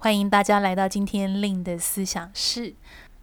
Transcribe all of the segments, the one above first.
欢迎大家来到今天令的思想室。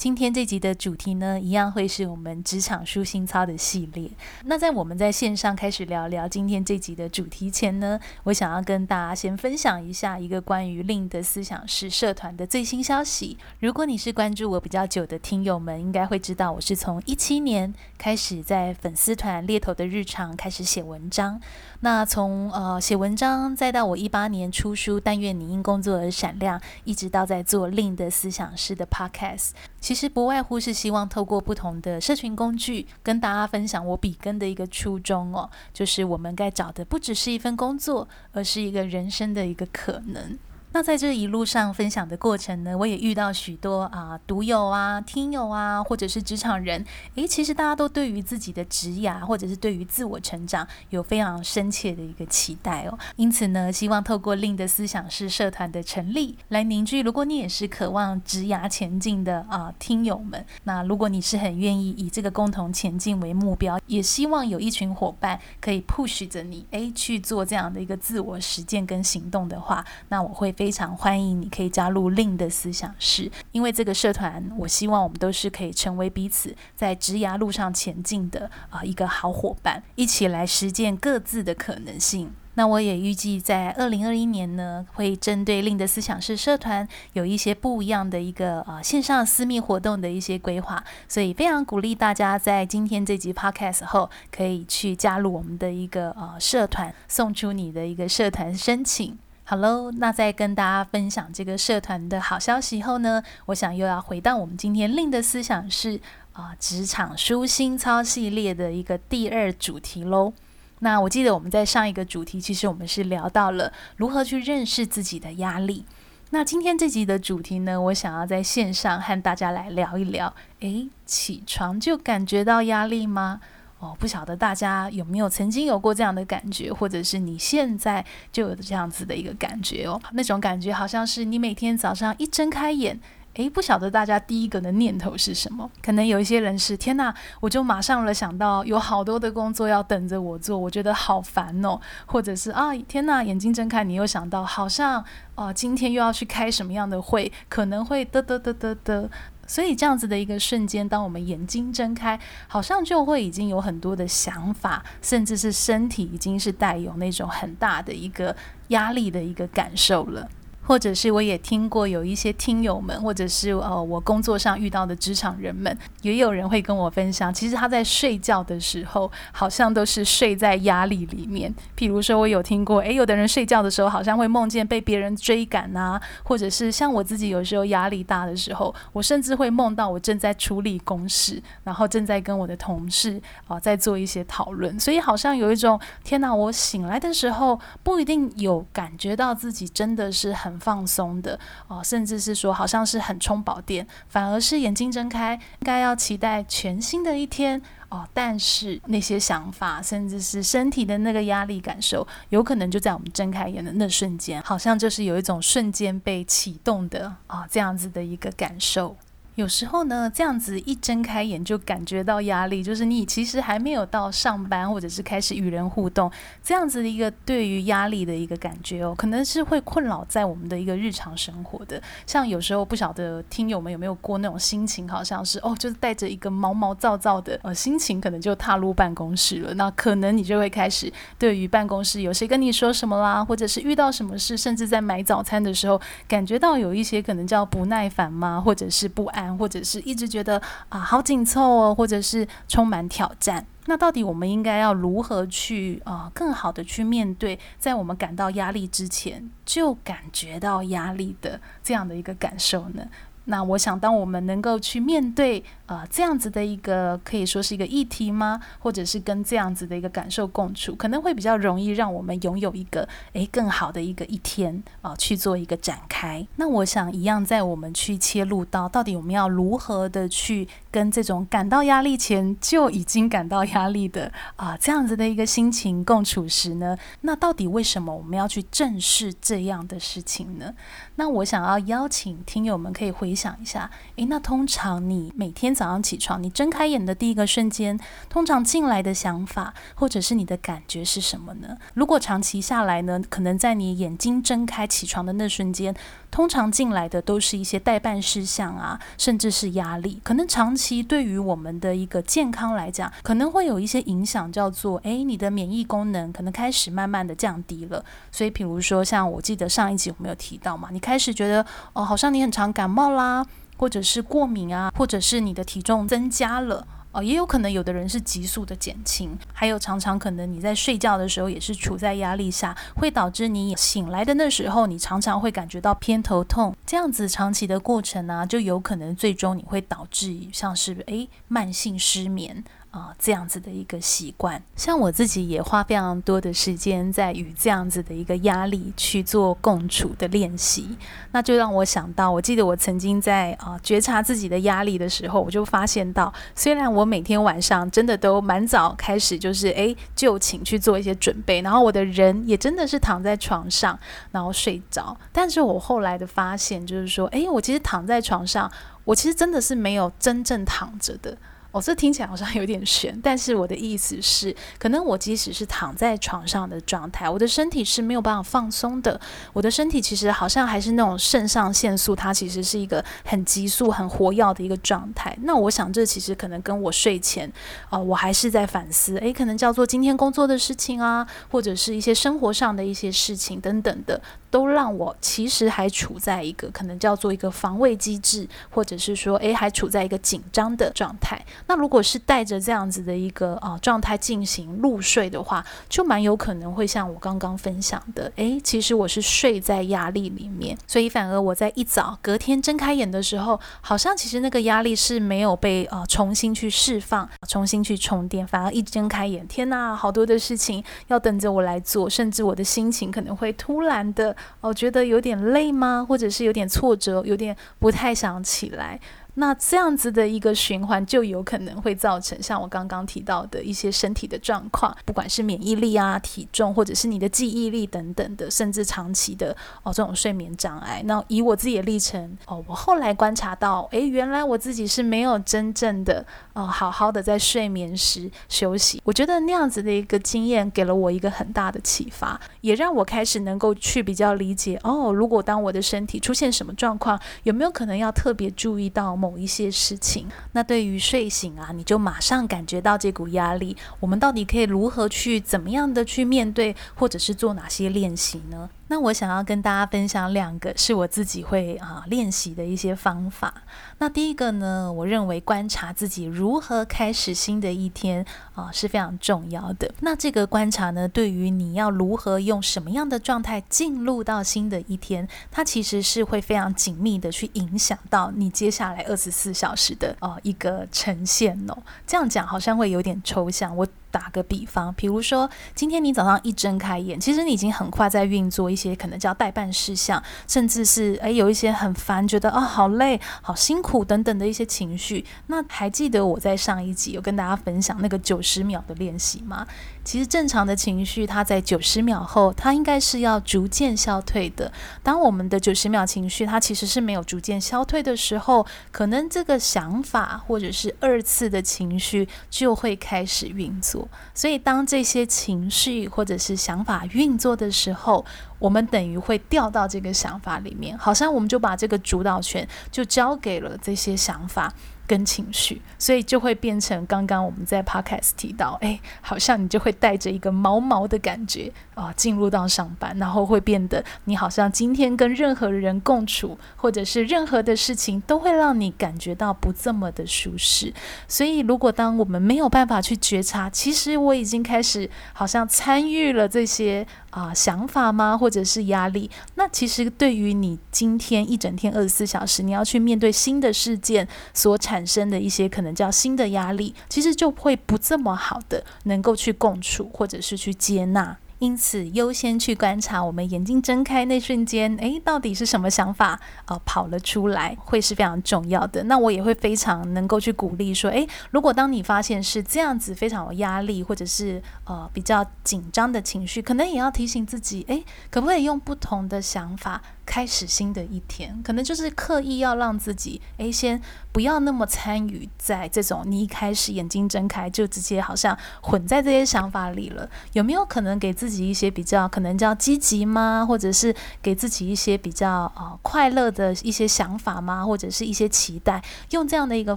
今天这集的主题呢，一样会是我们职场舒心操的系列。那在我们在线上开始聊聊今天这集的主题前呢，我想要跟大家先分享一下一个关于令的思想室社团的最新消息。如果你是关注我比较久的听友们，应该会知道我是从一七年开始在粉丝团猎头的日常开始写文章。那从呃写文章，再到我一八年出书《但愿你因工作而闪亮》，一直到在做令的思想师的 Podcast。其实不外乎是希望透过不同的社群工具，跟大家分享我笔耕的一个初衷哦，就是我们该找的不只是一份工作，而是一个人生的一个可能。那在这一路上分享的过程呢，我也遇到许多啊读友啊、听友啊，或者是职场人，诶，其实大家都对于自己的职涯，或者是对于自我成长，有非常深切的一个期待哦。因此呢，希望透过令的思想室社团的成立，来凝聚，如果你也是渴望职涯前进的啊听友们，那如果你是很愿意以这个共同前进为目标，也希望有一群伙伴可以 push 着你，诶，去做这样的一个自我实践跟行动的话，那我会。非常欢迎你可以加入令的思想室，因为这个社团，我希望我们都是可以成为彼此在职涯路上前进的啊、一个好伙伴，一起来实践各自的可能性。那我也预计在二零二一年呢，会针对令的思想室社团有一些不一样的一个呃线上私密活动的一些规划，所以非常鼓励大家在今天这集 Podcast 后，可以去加入我们的一个呃社团，送出你的一个社团申请。好喽，那在跟大家分享这个社团的好消息后呢，我想又要回到我们今天 Lynne 的思想是啊，职场舒心操系列的一个第二主题喽。那我记得我们在上一个主题，其实我们是聊到了如何去认识自己的压力。那今天这集的主题呢，我想要在线上和大家来聊一聊。诶，起床就感觉到压力吗？哦，不晓得大家有没有曾经有过这样的感觉，或者是你现在就有这样子的一个感觉哦？那种感觉好像是你每天早上一睁开眼，诶，不晓得大家第一个的念头是什么？可能有一些人是天哪，我就马上了想到有好多的工作要等着我做，我觉得好烦哦。或者是啊，天哪，眼睛睁开，你又想到好像哦，今天又要去开什么样的会，可能会嘚嘚嘚嘚嘚。所以这样子的一个瞬间，当我们眼睛睁开，好像就会已经有很多的想法，甚至是身体已经是带有那种很大的一个压力的一个感受了。或者是我也听过有一些听友们，或者是呃我工作上遇到的职场人们，也有人会跟我分享，其实他在睡觉的时候，好像都是睡在压力里面。譬如说，我有听过，诶，有的人睡觉的时候，好像会梦见被别人追赶啊，或者是像我自己有时候压力大的时候，我甚至会梦到我正在处理公事，然后正在跟我的同事啊、在做一些讨论，所以好像有一种天哪，我醒来的时候不一定有感觉到自己真的是很。放松的哦，甚至是说好像是很充饱电，反而是眼睛睁开，应该要期待全新的一天哦。但是那些想法，甚至是身体的那个压力感受，有可能就在我们睁开眼的那瞬间，好像就是有一种瞬间被启动的啊、这样子的一个感受。有时候呢，这样子一睁开眼就感觉到压力，就是你其实还没有到上班，或者是开始与人互动，这样子的一个对于压力的一个感觉哦，可能是会困扰在我们的一个日常生活的。像有时候不晓得听友们有没有过那种心情，好像是哦，就是带着一个毛毛躁躁的呃心情，可能就踏入办公室了。那可能你就会开始对于办公室有谁跟你说什么啦，或者是遇到什么事，甚至在买早餐的时候，感觉到有一些可能叫不耐烦吗，或者是不安。或者是一直觉得啊好紧凑哦，或者是充满挑战。那到底我们应该要如何去啊、更好的去面对，在我们感到压力之前就感觉到压力的这样的一个感受呢？那我想，当我们能够去面对呃这样子的一个可以说是一个议题吗？或者是跟这样子的一个感受共处，可能会比较容易让我们拥有一个诶更好的一个一天啊、去做一个展开。那我想一样，在我们去切入到到底我们要如何的去跟这种感到压力前就已经感到压力的啊、这样子的一个心情共处时呢，那到底为什么我们要去正视这样的事情呢？那我想要邀请听友们可以回回想一下，诶，那通常你每天早上起床，你睁开眼的第一个瞬间，通常进来的想法或者是你的感觉是什么呢？如果长期下来呢，可能在你眼睛睁开起床的那瞬间，通常进来的都是一些待办事项啊，甚至是压力。可能长期对于我们的一个健康来讲，可能会有一些影响，叫做诶，你的免疫功能可能开始慢慢的降低了。所以，比如说像我记得上一集我们有提到嘛，你。开始觉得哦，好像你很常感冒啦，或者是过敏啊，或者是你的体重增加了哦，也有可能有的人是急速的减轻，还有常常可能你在睡觉的时候也是处在压力下，会导致你醒来的那时候，你常常会感觉到偏头痛，这样子长期的过程呢、就有可能最终你会导致像是诶慢性失眠。啊、这样子的一个习惯，像我自己也花非常多的时间在与这样子的一个压力去做共处的练习，那就让我想到，我记得我曾经在啊、觉察自己的压力的时候，我就发现到，虽然我每天晚上真的都蛮早开始，就是诶就寝去做一些准备，然后我的人也真的是躺在床上，然后睡着，但是我后来的发现就是说，诶，我其实躺在床上，我其实真的是没有真正躺着的。哦，这听起来好像有点悬，但是我的意思是，可能我即使是躺在床上的状态，我的身体是没有办法放松的。我的身体其实好像还是那种肾上腺素，它其实是一个很急速、很活跃的一个状态。那我想，这其实可能跟我睡前，啊、呃，我还是在反思，诶，可能叫做今天工作的事情啊，或者是一些生活上的一些事情等等的。都让我其实还处在一个可能叫做一个防卫机制，或者是说，诶，还处在一个紧张的状态。那如果是带着这样子的一个啊、呃、状态进行入睡的话，就蛮有可能会像我刚刚分享的，诶，其实我是睡在压力里面，所以反而我在一早隔天睁开眼的时候，好像其实那个压力是没有被啊、呃、重新去释放、重新去充电，反而一睁开眼，天哪，好多的事情要等着我来做，甚至我的心情可能会突然的。哦觉得有点累吗？或者是有点挫折，有点不太想起来。那这样子的一个循环，就有可能会造成像我刚刚提到的一些身体的状况，不管是免疫力啊、体重，或者是你的记忆力等等的，甚至长期的哦这种睡眠障碍。那以我自己的历程哦，我后来观察到，诶，原来我自己是没有真正的哦好好的在睡眠时休息。我觉得那样子的一个经验给了我一个很大的启发，也让我开始能够去比较理解哦，如果当我的身体出现什么状况，有没有可能要特别注意到。某某一些事情，那对于睡醒啊，你就马上感觉到这股压力，我们到底可以如何去怎么样的去面对，或者是做哪些练习呢？那我想要跟大家分享两个是我自己会啊练习的一些方法。那第一个呢，我认为观察自己如何开始新的一天啊是非常重要的。那这个观察呢，对于你要如何用什么样的状态进入到新的一天，它其实是会非常紧密的去影响到你接下来二十四小时的啊一个呈现哦。这样讲好像会有点抽象，我。打个比方，比如说今天你早上一睁开眼，其实你已经很快在运作一些可能叫代办事项，甚至是诶有一些很烦，觉得啊、哦、好累、好辛苦等等的一些情绪。那还记得我在上一集有跟大家分享那个九十秒的练习吗？其实正常的情绪，它在九十秒后，它应该是要逐渐消退的。当我们的九十秒情绪，它其实是没有逐渐消退的时候，可能这个想法或者是二次的情绪就会开始运作。所以，当这些情绪或者是想法运作的时候，我们等于会掉到这个想法里面，好像我们就把这个主导权就交给了这些想法。跟情绪，所以就会变成刚刚我们在 podcast 提到，哎，好像你就会带着一个毛毛的感觉啊，进入到上班，然后会变得你好像今天跟任何人共处，或者是任何的事情都会让你感觉到不这么的舒适。所以，如果当我们没有办法去觉察，其实我已经开始好像参与了这些啊、想法吗？或者是压力？那其实对于你今天一整天二十四小时，你要去面对新的事件所产生的一些可能叫新的压力，其实就会不这么好的能够去共处，或者是去接纳。因此，优先去观察我们眼睛睁开那瞬间，诶，到底是什么想法？呃，跑了出来，会是非常重要的。那我也会非常能够去鼓励说，诶，如果当你发现是这样子，非常有压力，或者是呃比较紧张的情绪，可能也要提醒自己，诶，可不可以用不同的想法？开始新的一天，可能就是刻意要让自己，诶，先不要那么参与在这种你一开始眼睛睁开就直接好像混在这些想法里了。有没有可能给自己一些比较可能叫积极吗？或者是给自己一些比较呃快乐的一些想法吗？或者是一些期待？用这样的一个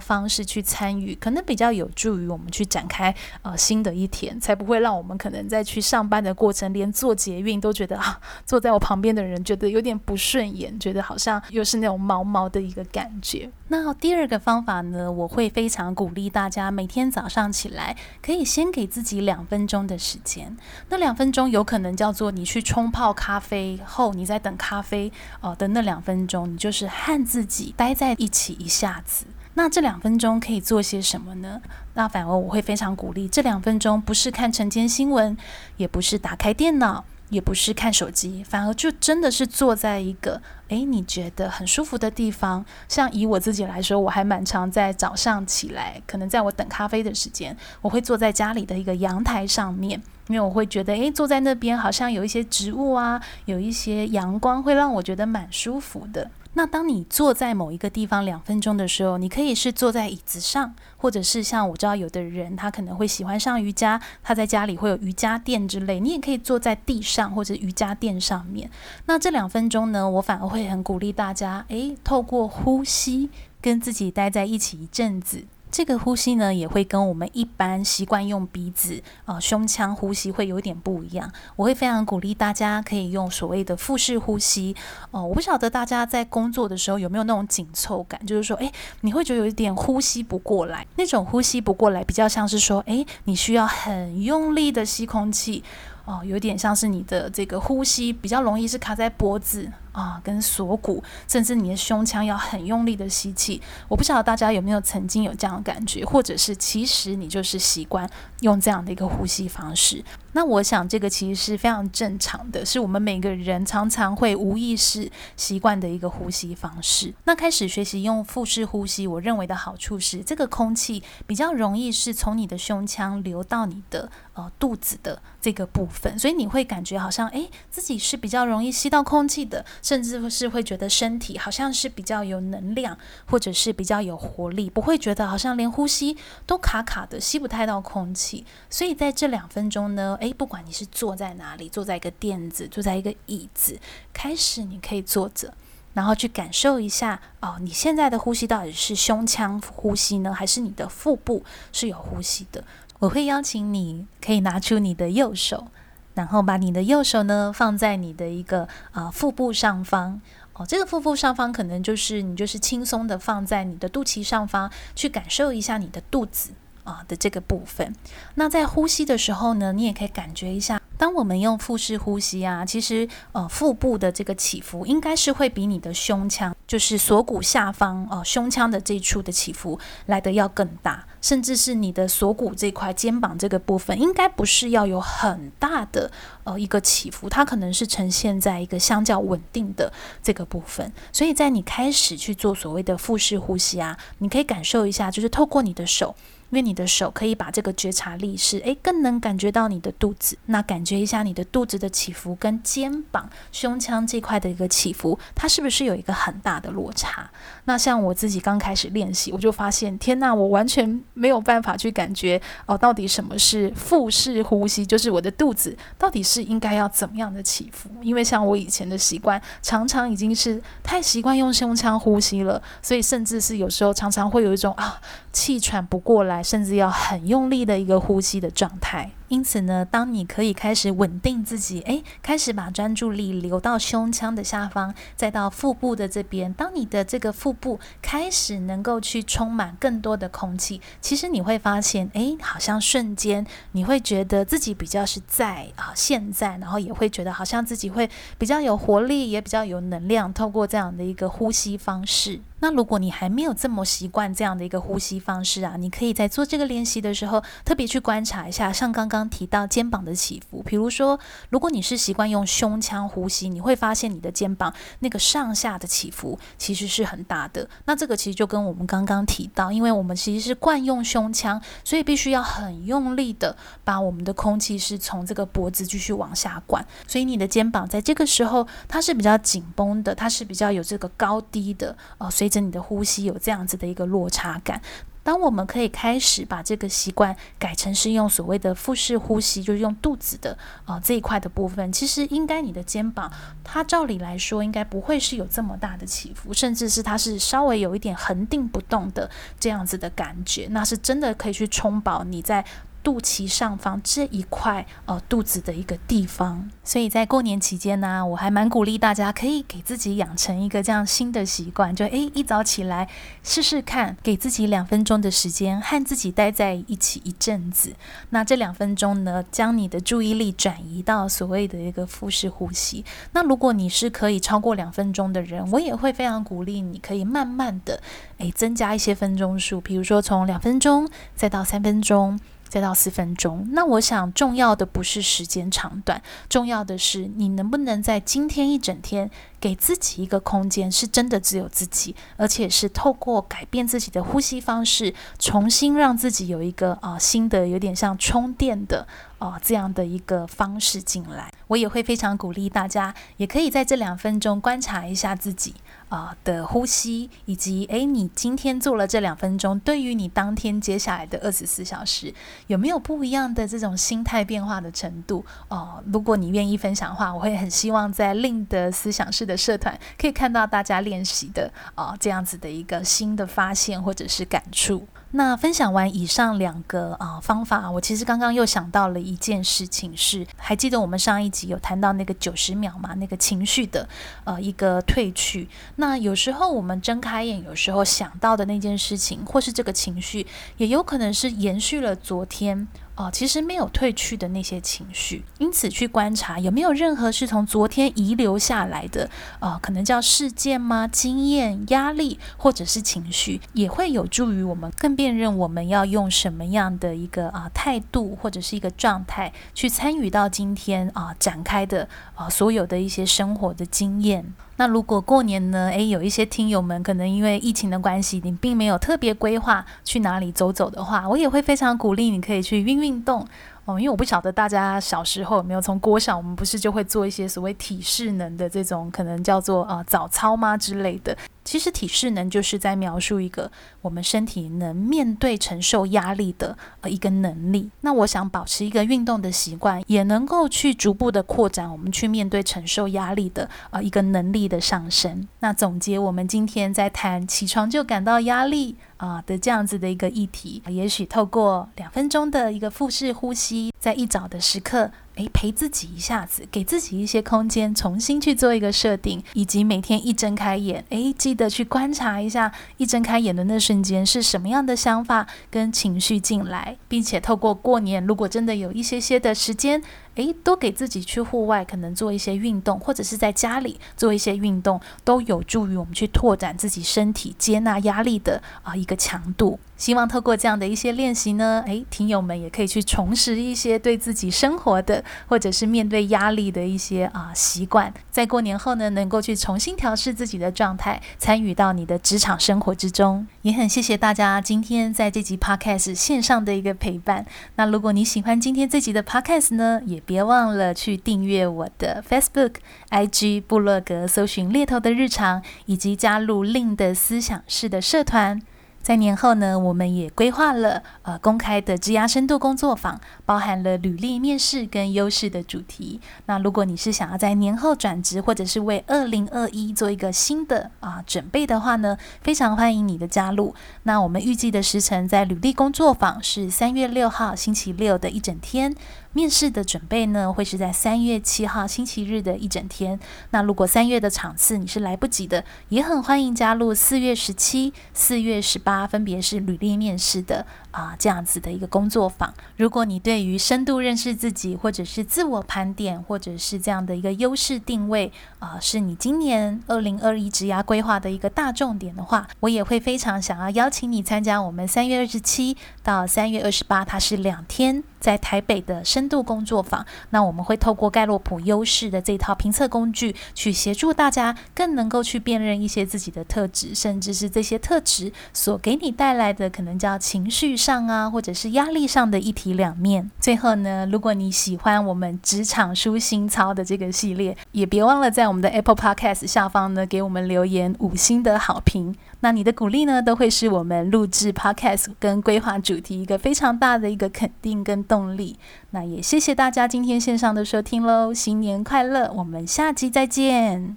方式去参与，可能比较有助于我们去展开呃新的一天，才不会让我们可能在去上班的过程，连坐捷运都觉得啊，坐在我旁边的人觉得有点不。顺眼，觉得好像又是那种毛毛的一个感觉。那第二个方法呢，我会非常鼓励大家每天早上起来，可以先给自己两分钟的时间。那两分钟有可能叫做你去冲泡咖啡后，你在等咖啡哦的那两分钟，你就是和自己待在一起一下子。那这两分钟可以做些什么呢？那反而我会非常鼓励，这两分钟不是看晨间新闻，也不是打开电脑。也不是看手机，反而就真的是坐在一个诶，你觉得很舒服的地方。像以我自己来说，我还蛮常在早上起来，可能在我等咖啡的时间，我会坐在家里的一个阳台上面，因为我会觉得诶，坐在那边好像有一些植物啊，有一些阳光，会让我觉得蛮舒服的。那当你坐在某一个地方两分钟的时候，你可以是坐在椅子上，或者是像我知道有的人他可能会喜欢上瑜伽，他在家里会有瑜伽垫之类，你也可以坐在地上或者瑜伽垫上面。那这两分钟呢，我反而会很鼓励大家，诶，透过呼吸跟自己待在一起一阵子。这个呼吸呢，也会跟我们一般习惯用鼻子啊、胸腔呼吸会有点不一样。我会非常鼓励大家可以用所谓的腹式呼吸。哦、我不晓得大家在工作的时候有没有那种紧凑感，就是说，诶，你会觉得有一点呼吸不过来。那种呼吸不过来，比较像是说，诶，你需要很用力的吸空气。哦，有点像是你的这个呼吸比较容易是卡在脖子啊，跟锁骨，甚至你的胸腔要很用力的吸气。我不晓得大家有没有曾经有这样的感觉，或者是其实你就是习惯用这样的一个呼吸方式。那我想这个其实是非常正常的，是我们每个人常常会无意识习惯的一个呼吸方式。那开始学习用腹式呼吸，我认为的好处是，这个空气比较容易是从你的胸腔流到你的呃肚子的这个部分，所以你会感觉好像诶，自己是比较容易吸到空气的，甚至是会觉得身体好像是比较有能量，或者是比较有活力，不会觉得好像连呼吸都卡卡的，吸不太到空气。所以在这两分钟呢，诶，不管你是坐在哪里，坐在一个垫子，坐在一个椅子，开始你可以坐着，然后去感受一下哦，你现在的呼吸到底是胸腔呼吸呢，还是你的腹部是有呼吸的？我会邀请你可以拿出你的右手，然后把你的右手呢放在你的一个啊、腹部上方哦，这个腹部上方可能就是你就是轻松的放在你的肚脐上方，去感受一下你的肚子。啊的这个部分，那在呼吸的时候呢，你也可以感觉一下，当我们用腹式呼吸啊，其实呃腹部的这个起伏应该是会比你的胸腔，就是锁骨下方、呃、胸腔的这一处的起伏来得要更大，甚至是你的锁骨这块肩膀这个部分，应该不是要有很大的呃一个起伏，它可能是呈现在一个相较稳定的这个部分。所以在你开始去做所谓的腹式呼吸啊，你可以感受一下，就是透过你的手。因为你的手可以把这个觉察力是，诶，更能感觉到你的肚子，那感觉一下你的肚子的起伏跟肩膀、胸腔这块的一个起伏，它是不是有一个很大的落差？那像我自己刚开始练习，我就发现，天呐，我完全没有办法去感觉哦，到底什么是腹式呼吸，就是我的肚子到底是应该要怎么样的起伏？因为像我以前的习惯，常常已经是太习惯用胸腔呼吸了，所以甚至是有时候常常会有一种啊气喘不过来。甚至要很用力的一个呼吸的状态。因此呢，当你可以开始稳定自己，诶，开始把专注力流到胸腔的下方，再到腹部的这边。当你的这个腹部开始能够去充满更多的空气，其实你会发现，诶，好像瞬间你会觉得自己比较是在啊现在，然后也会觉得好像自己会比较有活力，也比较有能量。透过这样的一个呼吸方式。那如果你还没有这么习惯这样的一个呼吸方式啊，你可以在做这个练习的时候，特别去观察一下，像刚刚提到肩膀的起伏。比如说，如果你是习惯用胸腔呼吸，你会发现你的肩膀那个上下的起伏其实是很大的。那这个其实就跟我们刚刚提到，因为我们其实是惯用胸腔，所以必须要很用力的把我们的空气是从这个脖子继续往下灌。所以你的肩膀在这个时候它是比较紧绷的，它是比较有这个高低的，呃，随着你的呼吸有这样子的一个落差感。当我们可以开始把这个习惯改成是用所谓的腹式呼吸，就是用肚子的啊、呃、这一块的部分，其实应该你的肩膀它照理来说应该不会是有这么大的起伏，甚至是它是稍微有一点恒定不动的这样子的感觉，那是真的可以去充饱你在。肚脐上方这一块呃肚子的一个地方，所以在过年期间呢、我还蛮鼓励大家可以给自己养成一个这样新的习惯，就诶一早起来试试看，给自己两分钟的时间和自己待在一起一阵子。那这两分钟呢，将你的注意力转移到所谓的一个腹式呼吸。那如果你是可以超过两分钟的人，我也会非常鼓励你可以慢慢的诶增加一些分钟数，比如说从两分钟再到三分钟。再到四分钟，那我想重要的不是时间长短，重要的是你能不能在今天一整天给自己一个空间，是真的只有自己，而且是透过改变自己的呼吸方式，重新让自己有一个啊、新的有点像充电的啊、这样的一个方式进来。我也会非常鼓励大家，也可以在这两分钟观察一下自己。啊、的呼吸，以及诶，你今天做了这两分钟，对于你当天接下来的二十四小时，有没有不一样的这种心态变化的程度？哦、如果你愿意分享的话，我会很希望在另的思想式的社团可以看到大家练习的啊、这样子的一个新的发现或者是感触。那分享完以上两个啊、方法，我其实刚刚又想到了一件事情是，还记得我们上一集有谈到那个九十秒嘛？那个情绪的呃一个褪去。那有时候我们睁开眼，有时候想到的那件事情，或是这个情绪，也有可能是延续了昨天。哦，其实没有褪去的那些情绪，因此去观察有没有任何是从昨天遗留下来的，呃，可能叫事件吗？经验、压力或者是情绪，也会有助于我们更辨认我们要用什么样的一个啊、态度或者是一个状态去参与到今天啊、展开的啊、所有的一些生活的经验。那如果过年呢，诶，有一些听友们可能因为疫情的关系，你并没有特别规划去哪里走走的话，我也会非常鼓励你可以去运运运动哦。因为我不晓得大家小时候有没有从国小，我们不是就会做一些所谓体适能的这种可能叫做呃早操吗之类的。其实体适能就是在描述一个我们身体能面对承受压力的呃一个能力。那我想保持一个运动的习惯，也能够去逐步的扩展我们去面对承受压力的呃一个能力的上升。那总结我们今天在谈起床就感到压力啊、的这样子的一个议题，也许透过两分钟的一个腹式呼吸，在一早的时刻。诶，陪自己一下子，给自己一些空间，重新去做一个设定，以及每天一睁开眼，诶，记得去观察一下，一睁开眼的那瞬间是什么样的想法跟情绪进来，并且透过过年，如果真的有一些些的时间，诶，多给自己去户外，可能做一些运动，或者是在家里做一些运动，都有助于我们去拓展自己身体接纳压力的啊一个强度。希望透过这样的一些练习呢，诶，听友们也可以去重拾一些对自己生活的，或者是面对压力的一些啊习惯，在过年后呢，能够去重新调试自己的状态，参与到你的职场生活之中。也很谢谢大家今天在这集 Podcast 线上的一个陪伴。那如果你喜欢今天这集的 Podcast 呢，也别忘了去订阅我的 Facebook、IG、部落格，搜寻猎头的日常，以及加入 Lynn 的思想式的社团。在年后呢，我们也规划了呃公开的职涯深度工作坊，包含了履历面试跟优势的主题。那如果你是想要在年后转职，或者是为二零二一做一个新的啊、准备的话呢，非常欢迎你的加入。那我们预计的时程在履历工作坊是三月六号星期六的一整天。面试的准备呢，会是在三月七号星期日的一整天。那如果三月的场次你是来不及的，也很欢迎加入四月十七、四月十八，分别是履历面试的啊、这样子的一个工作坊。如果你对于深度认识自己，或者是自我盘点，或者是这样的一个优势定位啊、是你今年二零二一职涯规划的一个大重点的话，我也会非常想要邀请你参加我们三月二十七到三月二十八，它是两天。在台北的深度工作坊，那我们会透过盖洛普优势的这套评测工具，去协助大家更能够去辨认一些自己的特质，甚至是这些特质所给你带来的可能叫情绪上啊，或者是压力上的一体两面。最后呢，如果你喜欢我们职场舒心操的这个系列，也别忘了在我们的 Apple Podcast 下方呢给我们留言五星的好评。那你的鼓励呢，都会是我们录制 Podcast 跟规划主题一个非常大的一个肯定跟动力，那也谢谢大家今天线上的收听喽，新年快乐，我们下集再见，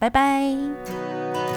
拜拜。